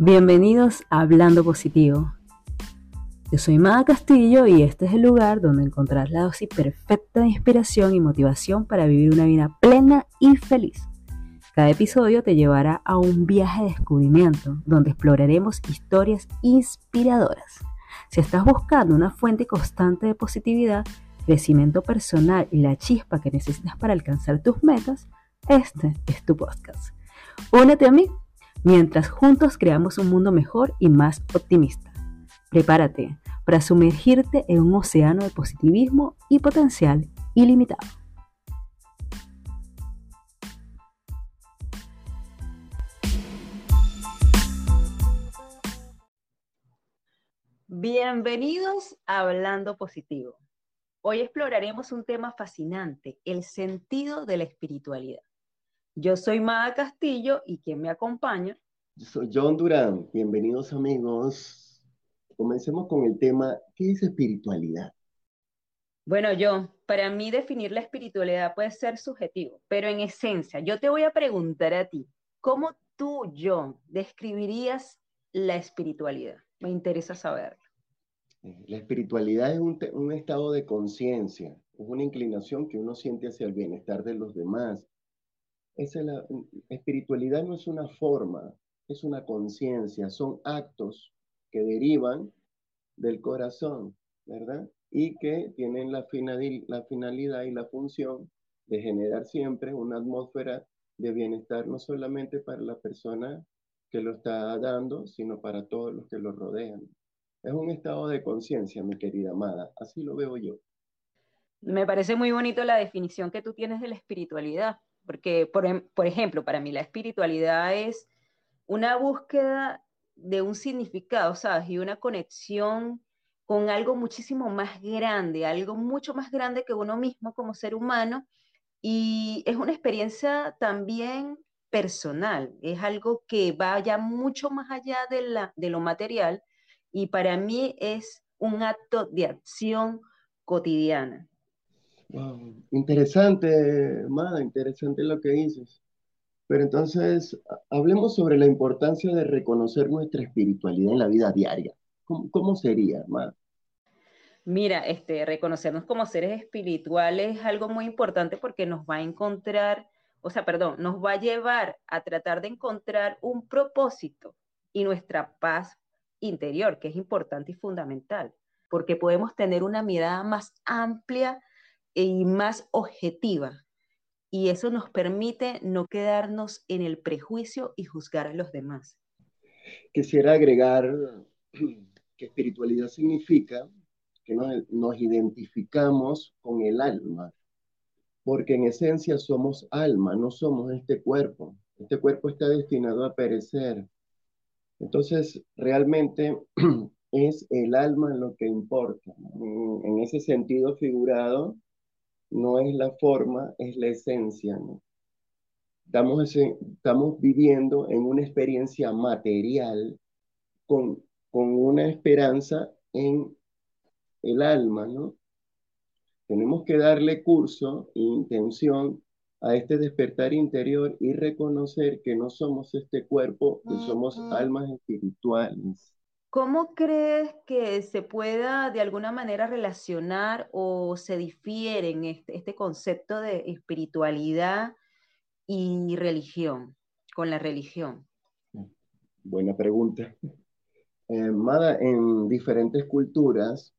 Bienvenidos a Hablando Positivo. Yo soy Mada Castillo y este es el lugar donde encontrarás la dosis perfecta de inspiración y motivación para vivir una vida plena y feliz. Cada episodio te llevará a un viaje de descubrimiento donde exploraremos historias inspiradoras. Si estás buscando una fuente constante de positividad, crecimiento personal y la chispa que necesitas para alcanzar tus metas, este es tu podcast. Únete a mí mientras juntos creamos un mundo mejor y más optimista. Prepárate para sumergirte en un océano de positivismo y potencial ilimitado. Bienvenidos a Hablando Positivo. Hoy exploraremos un tema fascinante, el sentido de la espiritualidad. Yo soy Mada Castillo y quien me acompaña. Yo soy John Durán. Bienvenidos amigos. Comencemos con el tema, ¿qué es espiritualidad? Bueno, John, para mí definir la espiritualidad puede ser subjetivo, pero en esencia, yo te voy a preguntar a ti, ¿cómo tú, John, describirías la espiritualidad? Me interesa saberlo. La espiritualidad es un, un estado de conciencia, es una inclinación que uno siente hacia el bienestar de los demás, la espiritualidad no es una forma, es una conciencia, son actos que derivan del corazón, ¿verdad? Y que tienen la, la finalidad y la función de generar siempre una atmósfera de bienestar, no solamente para la persona que lo está dando, sino para todos los que lo rodean. Es un estado de conciencia, mi querida amada, así lo veo yo. Me parece muy bonito la definición que tú tienes de la espiritualidad, porque, por, em, por ejemplo, para mí la espiritualidad es una búsqueda de un significado, ¿sabes? Y una conexión con algo muchísimo más grande, algo mucho más grande que uno mismo como ser humano. Y es una experiencia también personal, es algo que vaya mucho más allá de lo material y para mí es un acto de acción cotidiana. Wow, interesante, Mada, interesante lo que dices. Pero entonces, hablemos sobre la importancia de reconocer nuestra espiritualidad en la vida diaria. ¿Cómo, sería, Mada? Mira, este, reconocernos como seres espirituales es algo muy importante porque nos va a encontrar, o sea, perdón, nos va a llevar a tratar de encontrar un propósito y nuestra paz interior, que es importante y fundamental, porque podemos tener una mirada más amplia y más objetiva. Y eso nos permite no quedarnos en el prejuicio y juzgar a los demás. Quisiera agregar que espiritualidad significa que nos, nos identificamos con el alma, porque en esencia somos alma, no somos este cuerpo. Este cuerpo está destinado a perecer. Entonces, realmente es el alma lo que importa. En ese sentido figurado, no es la forma, es la esencia, ¿no? Estamos, estamos viviendo en una experiencia material con, con una esperanza en el alma, ¿no? Tenemos que darle curso e intención a este despertar interior y reconocer que no somos este cuerpo, que somos almas espirituales. ¿Cómo crees que se pueda de alguna manera relacionar o se difiere en este, este concepto de espiritualidad y religión, con la religión? Buena pregunta. Eh, Mada, en diferentes culturas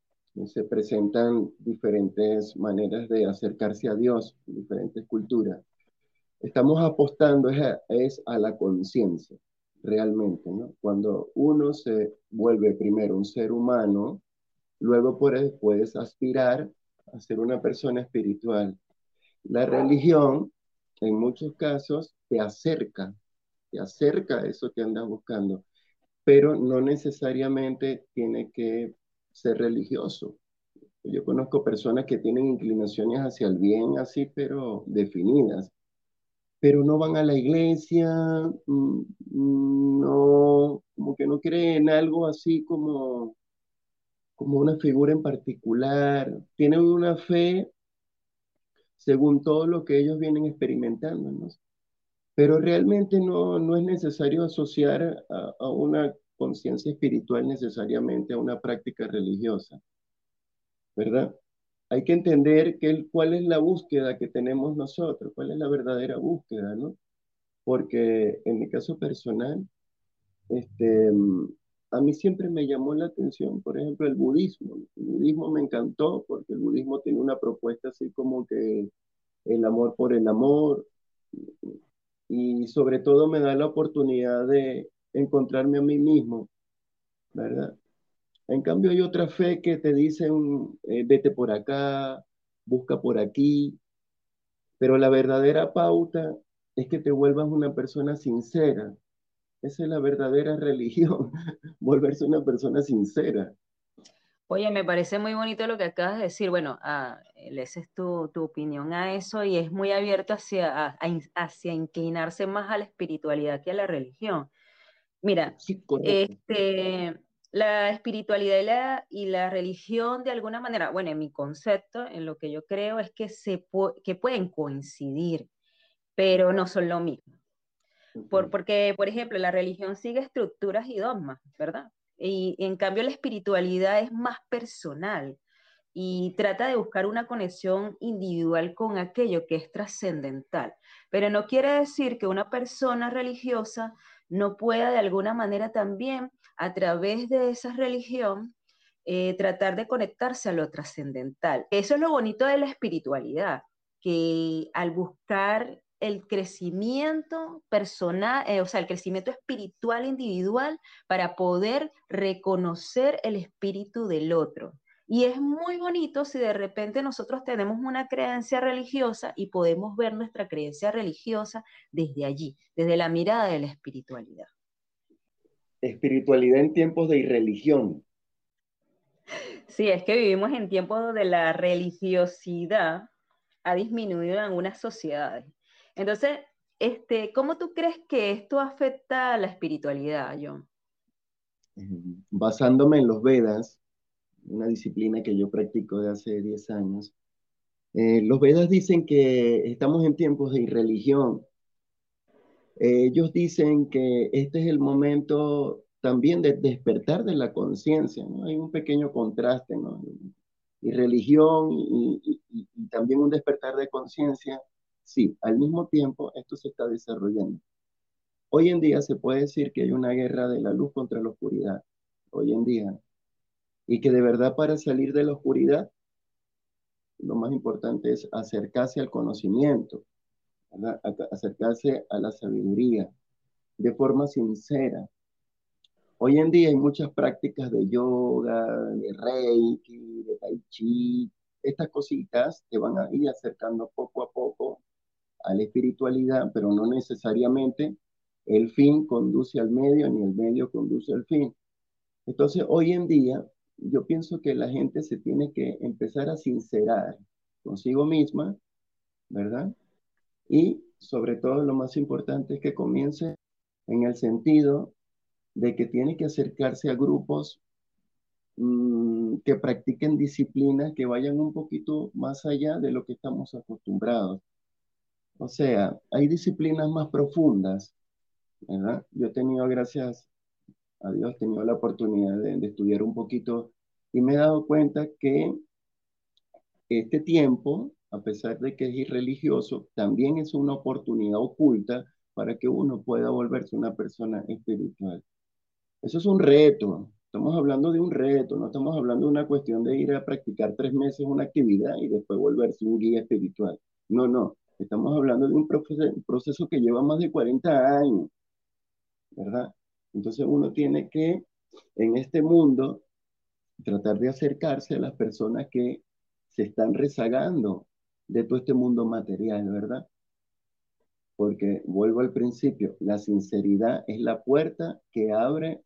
se presentan diferentes maneras de acercarse a Dios, diferentes culturas. Estamos apostando es a la conciencia realmente, ¿no? Cuando uno se vuelve primero un ser humano, luego puedes, aspirar a ser una persona espiritual. La religión, en muchos casos, te acerca, te acerca a eso que andas buscando, pero no necesariamente tiene que ser religioso. Yo conozco personas que tienen inclinaciones hacia el bien así, pero definidas pero no van a la iglesia, mm, mm, no, como que no creen en algo así como, como una figura en particular, tienen una fe según todo lo que ellos vienen experimentando, ¿no? Pero realmente no, no es necesario asociar a, a una conciencia espiritual necesariamente a una práctica religiosa, ¿verdad? Hay que entender que, cuál es la búsqueda que tenemos nosotros, cuál es la verdadera búsqueda, ¿no? Porque en mi caso personal, este, a mí siempre me llamó la atención, por ejemplo, el budismo. El budismo me encantó porque el budismo tiene una propuesta así como que el amor por el amor y sobre todo me da la oportunidad de encontrarme a mí mismo, ¿verdad? En cambio hay otra fe que te dicen, eh, vete por acá, busca por aquí, pero la verdadera pauta es que te vuelvas una persona sincera, esa es la verdadera religión, volverse una persona sincera. Oye, me parece muy bonito lo que acabas de decir. Bueno, ah, esa es tu, opinión a eso y es muy abierto hacia, hacia inclinarse más a la espiritualidad que a la religión. Mira, este, la espiritualidad y la, y la, religión de alguna manera, bueno, en mi concepto, en lo que yo creo es que, se que pueden coincidir, pero no son lo mismo. Por, porque, por ejemplo, la religión sigue estructuras y dogmas, ¿verdad? Y, en cambio la espiritualidad es más personal y trata de buscar una conexión individual con aquello que es trascendental. Pero no quiere decir que una persona religiosa no pueda de alguna manera también, a través de esa religión, eh, tratar de conectarse a lo trascendental. Eso es lo bonito de la espiritualidad, que al buscar el crecimiento personal, eh, o sea, el crecimiento espiritual individual para poder reconocer el espíritu del otro. Y es muy bonito si de repente nosotros tenemos una creencia religiosa y podemos ver nuestra creencia religiosa desde allí, desde la mirada de la espiritualidad. Espiritualidad en tiempos de irreligión. Sí, es que vivimos en tiempos donde la religiosidad ha disminuido en algunas sociedades entonces, este, ¿cómo tú crees que esto afecta a la espiritualidad, John? Basándome en los Vedas, una disciplina que yo practico de hace 10 años, eh, los Vedas dicen que estamos en tiempos de irreligión. Ellos dicen que este es el momento también de despertar de la conciencia, ¿no? Hay un pequeño contraste, ¿no? Irreligión y también un despertar de conciencia Sí, al mismo tiempo esto se está desarrollando. Hoy en día se puede decir que hay una guerra de la luz contra la oscuridad, hoy en día, y que de verdad para salir de la oscuridad, lo más importante es acercarse al conocimiento, acercarse a la sabiduría de forma sincera. Hoy en día hay muchas prácticas de yoga, de reiki, de tai chi, estas cositas que van a ir acercando poco a poco a la espiritualidad, pero no necesariamente el fin conduce al medio ni el medio conduce al fin. Entonces, hoy en día, yo pienso que la gente se tiene que empezar a sincerar consigo misma, ¿verdad? Y sobre todo lo más importante es que comience en el sentido de que tiene que acercarse a grupos mm, que practiquen disciplinas que vayan un poquito más allá de lo que estamos acostumbrados. O sea, hay disciplinas más profundas, ¿verdad? Yo he tenido, gracias a Dios, he tenido la oportunidad de, estudiar un poquito y me he dado cuenta que este tiempo, a pesar de que es irreligioso, también es una oportunidad oculta para que uno pueda volverse una persona espiritual. Eso es un reto, estamos hablando de un reto, no estamos hablando de una cuestión de ir a practicar tres meses una actividad y después volverse un guía espiritual. No, no, Estamos hablando de un proceso, que lleva más de 40 años, ¿verdad? Entonces uno tiene que, en este mundo, tratar de acercarse a las personas que se están rezagando de todo este mundo material, ¿verdad? Porque vuelvo al principio, la sinceridad es la puerta que abre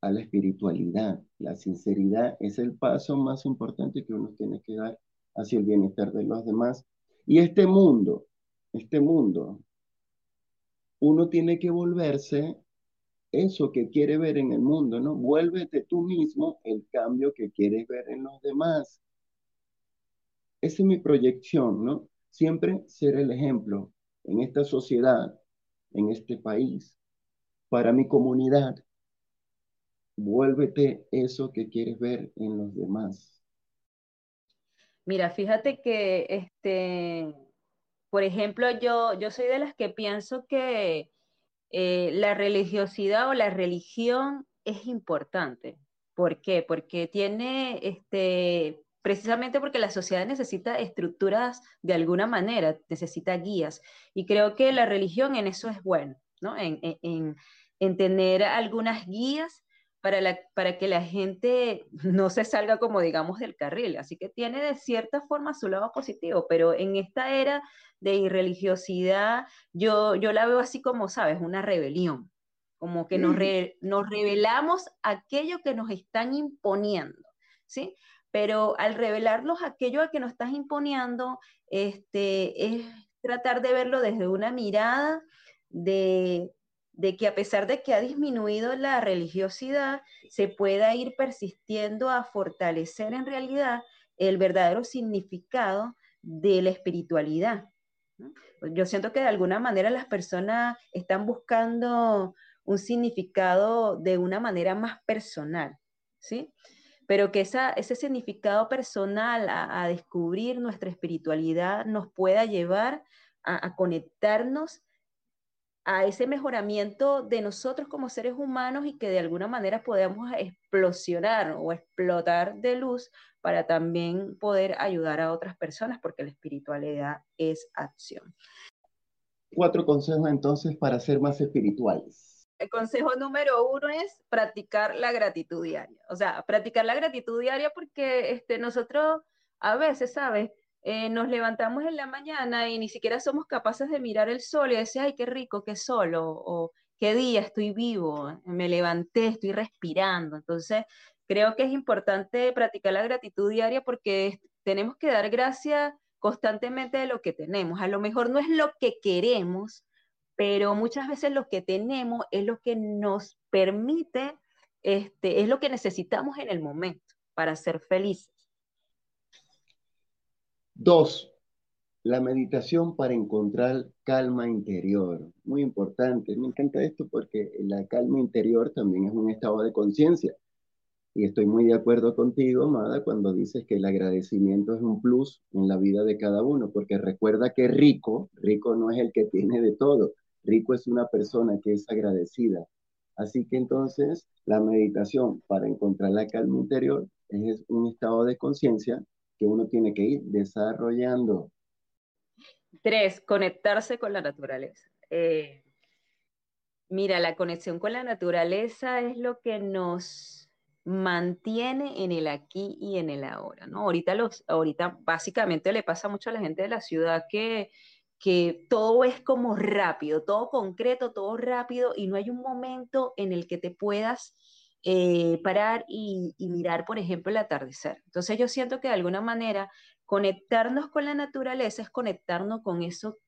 a la espiritualidad. La sinceridad es el paso más importante que uno tiene que dar hacia el bienestar de los demás y este mundo, este mundo, uno tiene que volverse eso que quiere ver en el mundo, ¿no? Vuélvete tú mismo el cambio que quieres ver en los demás. Esa es mi proyección, ¿no? Siempre ser el ejemplo en esta sociedad en este país, para mi comunidad. Vuélvete eso que quieres ver en los demás. Mira, fíjate que, este, por ejemplo, yo, yo soy de las que pienso que eh, la religiosidad o la religión es importante. ¿Por qué? Porque tiene, este, precisamente porque la sociedad necesita estructuras de alguna manera, necesita guías. Y creo que la religión en eso es bueno, ¿no? En, en tener algunas guías para, la, para que la gente no se salga como digamos del carril. Así que tiene de cierta forma su lado positivo, pero en esta era de irreligiosidad yo, yo la veo así como, sabes, una rebelión, como que nos, nos revelamos aquello que nos están imponiendo, ¿sí? Pero al revelarnos aquello que nos estás imponiendo, este, es tratar de verlo desde una mirada de de que a pesar de que ha disminuido la religiosidad, se pueda ir persistiendo a fortalecer en realidad el verdadero significado de la espiritualidad. Yo siento que de alguna manera las personas están buscando un significado de una manera más personal, ¿sí? Pero que ese significado personal a, descubrir nuestra espiritualidad nos pueda llevar a, a conectarnos a ese mejoramiento de nosotros como seres humanos y que de alguna manera podamos explosionar o explotar de luz para también poder ayudar a otras personas, porque la espiritualidad es acción. Cuatro consejos entonces para ser más espirituales. El consejo número uno es practicar la gratitud diaria. O sea, practicar la gratitud diaria porque este, nosotros a veces, ¿sabes? Eh, nos levantamos en la mañana y ni siquiera somos capaces de mirar el sol y decir, ay, qué rico, qué solo, o qué día estoy vivo, me levanté, estoy respirando. Entonces, creo que es importante practicar la gratitud diaria porque tenemos que dar gracias constantemente de lo que tenemos. A lo mejor no es lo que queremos, pero muchas veces lo que tenemos es lo que nos permite, este, es lo que necesitamos en el momento para ser felices. Dos, la meditación para encontrar calma interior. Muy importante. Me encanta esto porque la calma interior también es un estado de conciencia. Y estoy muy de acuerdo contigo, Amada, cuando dices que el agradecimiento es un plus en la vida de cada uno, porque recuerda que rico, rico no es el que tiene de todo, rico es una persona que es agradecida. Así que entonces la meditación para encontrar la calma interior es un estado de conciencia que uno tiene que ir desarrollando. Tres, conectarse con la naturaleza. Eh, mira, la conexión con la naturaleza es lo que nos mantiene en el aquí y en el ahora, ¿no? Ahorita, los, ahorita básicamente le pasa mucho a la gente de la ciudad que, que todo es como rápido, todo concreto, todo rápido y no hay un momento en el que te puedas eh, parar y, mirar, por ejemplo, el atardecer. Entonces yo siento que de alguna manera conectarnos con la naturaleza es conectarnos con eso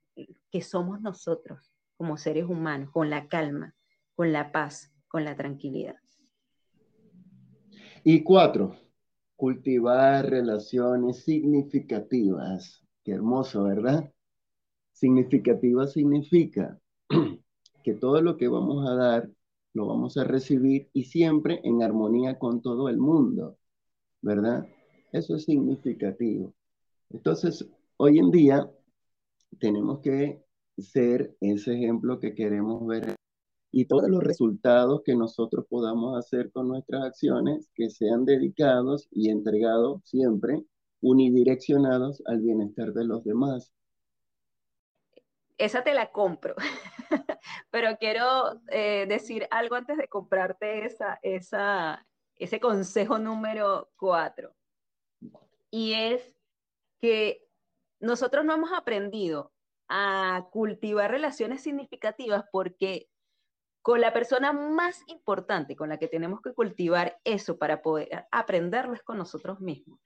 que somos nosotros como seres humanos, con la calma, con la paz, con la tranquilidad. Y cuatro, cultivar relaciones significativas. Qué hermoso, ¿verdad? Significativa significa que todo lo que vamos a dar lo vamos a recibir y siempre en armonía con todo el mundo, ¿verdad? Eso es significativo. Entonces, hoy en día tenemos que ser ese ejemplo que queremos ver y todos los resultados que nosotros podamos hacer con nuestras acciones que sean dedicados y entregados siempre unidireccionados al bienestar de los demás. Esa te la compro. Pero quiero eh, decir algo antes de comprarte esa, esa, ese consejo número cuatro. Y es que nosotros no hemos aprendido a cultivar relaciones significativas porque con la persona más importante con la que tenemos que cultivar eso para poder aprenderlo es con nosotros mismos.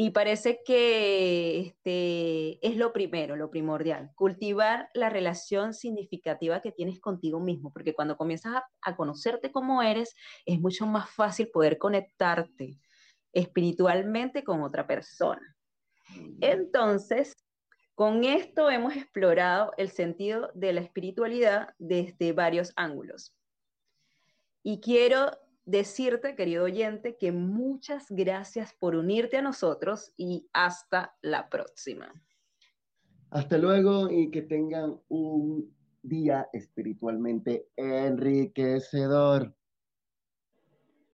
Y parece que este, es lo primero, lo primordial, cultivar la relación significativa que tienes contigo mismo, porque cuando comienzas a, conocerte como eres, es mucho más fácil poder conectarte espiritualmente con otra persona. Entonces, Con esto hemos explorado el sentido de la espiritualidad desde varios ángulos. Y quiero decirte, querido oyente, que muchas gracias por unirte a nosotros y hasta la próxima. Hasta luego y que tengan un día espiritualmente enriquecedor.